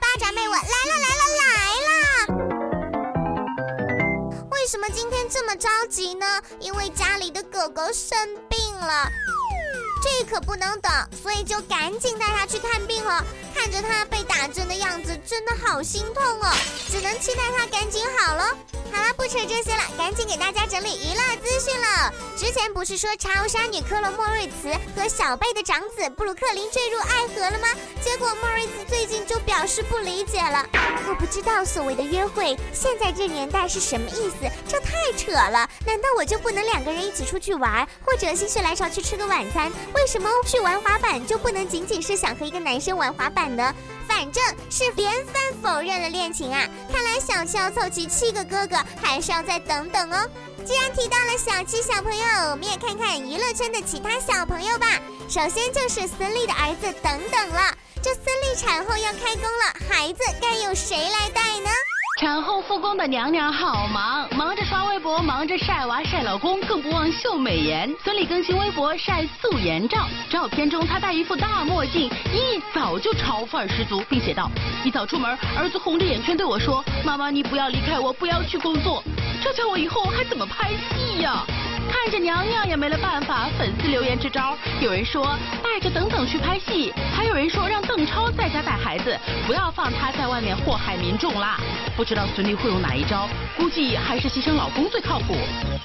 巴掌妹，我来了来了来了！为什么今天这么着急呢？因为家里的狗狗生病了，这可不能等，所以就赶紧带它去看病了。看着他被打针的样子，真的好心痛哦，只能期待他赶紧好了。好了，不扯这些了，赶紧给大家整理娱乐资讯了。之前不是说超杀女科洛莫瑞茨和小贝的长子布鲁克林坠入爱河了吗？结果莫瑞茨最近就表示不理解了。我不知道所谓的约会，现在这年代是什么意思？这太扯了！难道我就不能两个人一起出去玩，或者心血来潮去吃个晚餐？为什么去玩滑板就不能仅仅是想和一个男生玩滑板的？反正是连番否认了恋情啊！看来小七要凑齐七个哥哥，还是要再等等哦。既然提到了小七小朋友，我们也看看娱乐圈的其他小朋友吧。首先就是孙俪的儿子等等了，这孙俪产后要开工了，孩子该由谁来带呢？产后复工的娘娘好忙，忙着刷微博，忙着晒娃晒老公，更不忘秀美颜。孙俪更新微博晒素颜照，照片中她戴一副大墨镜，一早就潮范十足，并写道：一早出门，儿子红着眼圈对我说：“妈妈，你不要离开我，不要去工作。”这叫我以后还怎么拍戏呀？看着娘娘也没了办法，粉丝留言支招，有人说带着等等去拍戏，还有人说让邓超在家带孩子，不要放他在外面祸害民众啦。不知道孙俪会用哪一招，估计还是牺牲老公最靠谱。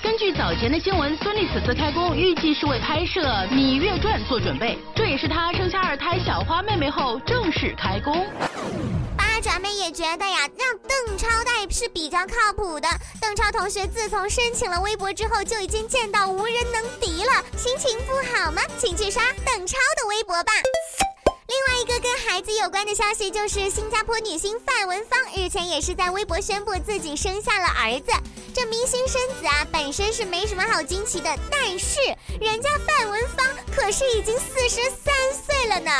根据早前的新闻，孙俪此次开工预计是为拍摄《芈月传》做准备，这也是她生下二胎小花妹妹后正式开工。八爪妹也觉得呀，让邓超带是比较靠谱的。邓超同学自从申请了微博之后，就已经见到无人能敌了。心情不好吗？请去刷邓超的微博吧。另外一个跟孩子有关的消息，就是新加坡女星范文芳日前也是在微博宣布自己生下了儿子。这明星生子啊，本身是没什么好惊奇的，但是人家范文芳可是已经四十三岁了呢。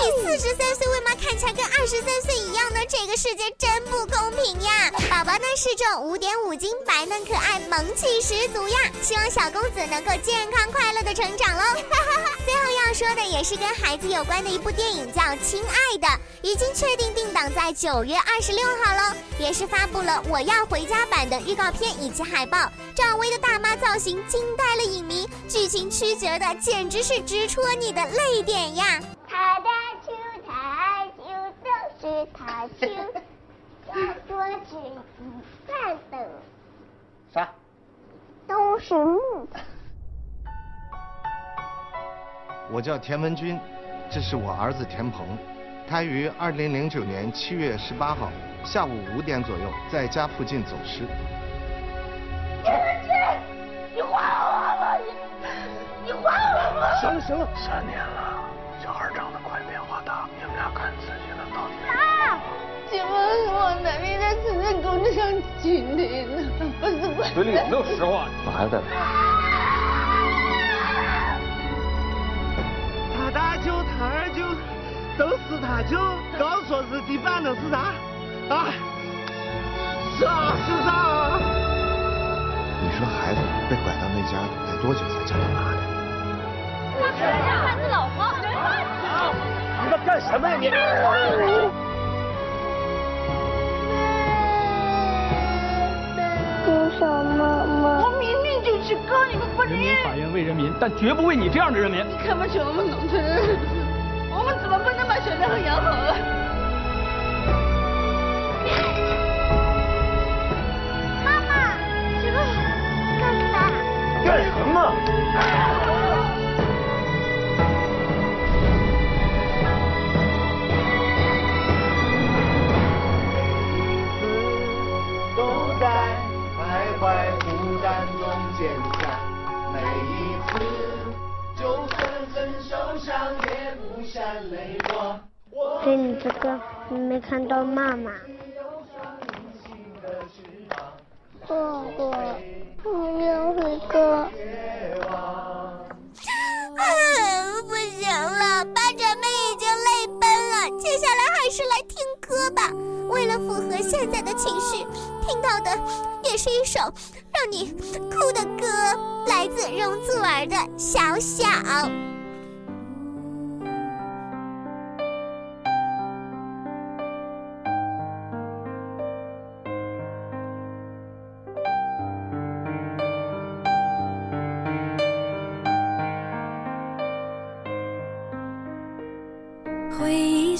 你四十三岁为嘛看起来跟二十三岁一样呢？这个世界真不公平呀！宝宝呢是重五点五斤，白嫩可爱，萌气十足呀！希望小公子能够健康快乐的成长喽。最后要说的也是跟孩子有关的一部电影，叫《亲爱的》，已经确定定档在九月二十六号喽，也是发布了《我要回家》版的预告片以及海报。赵薇的大妈造型惊呆了影迷，剧情曲折的简直是直戳你的泪点呀！他的球，他的球都是他球，要多吃一饭的啥？都是木。我叫田文军，这是我儿子田鹏，他于二零零九年七月十八号下午五点左右在家附近走失。田文军，你还我吧，你你还我吧！行了行了，三年了，小孩长得快，变化大，你们俩看自己的到底。爸，请问我哪里在此在工地上今天呢？不是不是。嘴里有没有实话？我还他二舅都是他舅，刚说是地板的是啥？啊？是啊，是啥啊？你说孩子被拐到那家得多久才叫到哪里？他是人家孩子老婆。你在干什么呀你？多少妈妈？我明明就是哥，你们不人民法院为人民，但绝不为你这样的人民。你看不起我们农村人，能把小张养好啊？妈妈，这个干嘛？干什么？都在徘徊孤单中坚强，每一次，就算很受伤也不闪泪光。给你这个，你没看到妈妈。哥哥，我要回家。啊，不行了，八爪妹已经泪奔了。接下来还是来听歌吧，为了符合现在的情绪，听到的也是一首让你哭的歌，来自容祖儿的《小小》。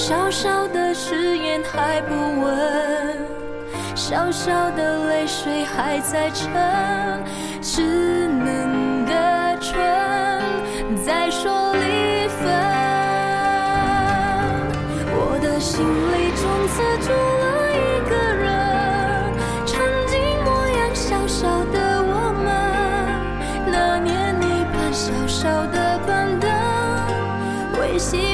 小小的誓言还不稳，小小的泪水还在撑，稚嫩的唇在说离分。我的心里从此住了一个人，曾经模样小小的我们，那年你搬小小的板凳，维系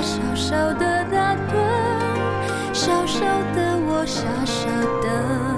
小小的打盹，小小的我傻傻的。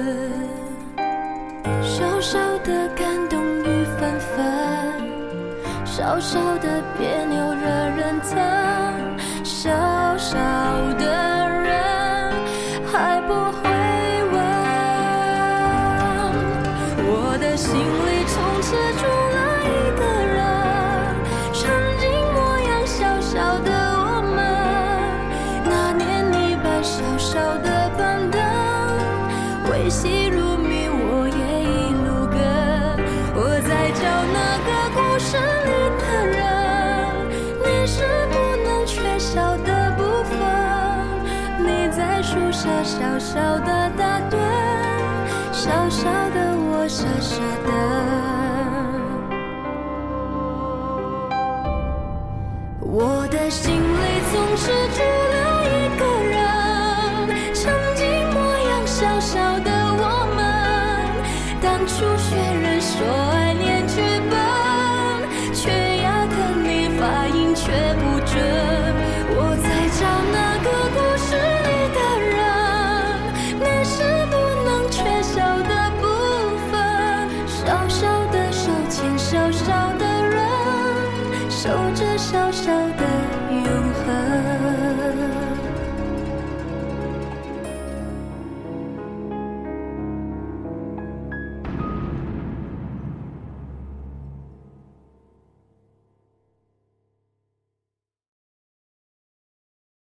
小小的感动与纷纷，小小的别扭惹人疼，小小的人还不会问。我的心里从此住了一个人，曾经模样小小的我们，那年你搬小小的板凳，维系如谜，小小的打盹，小小的我傻傻的。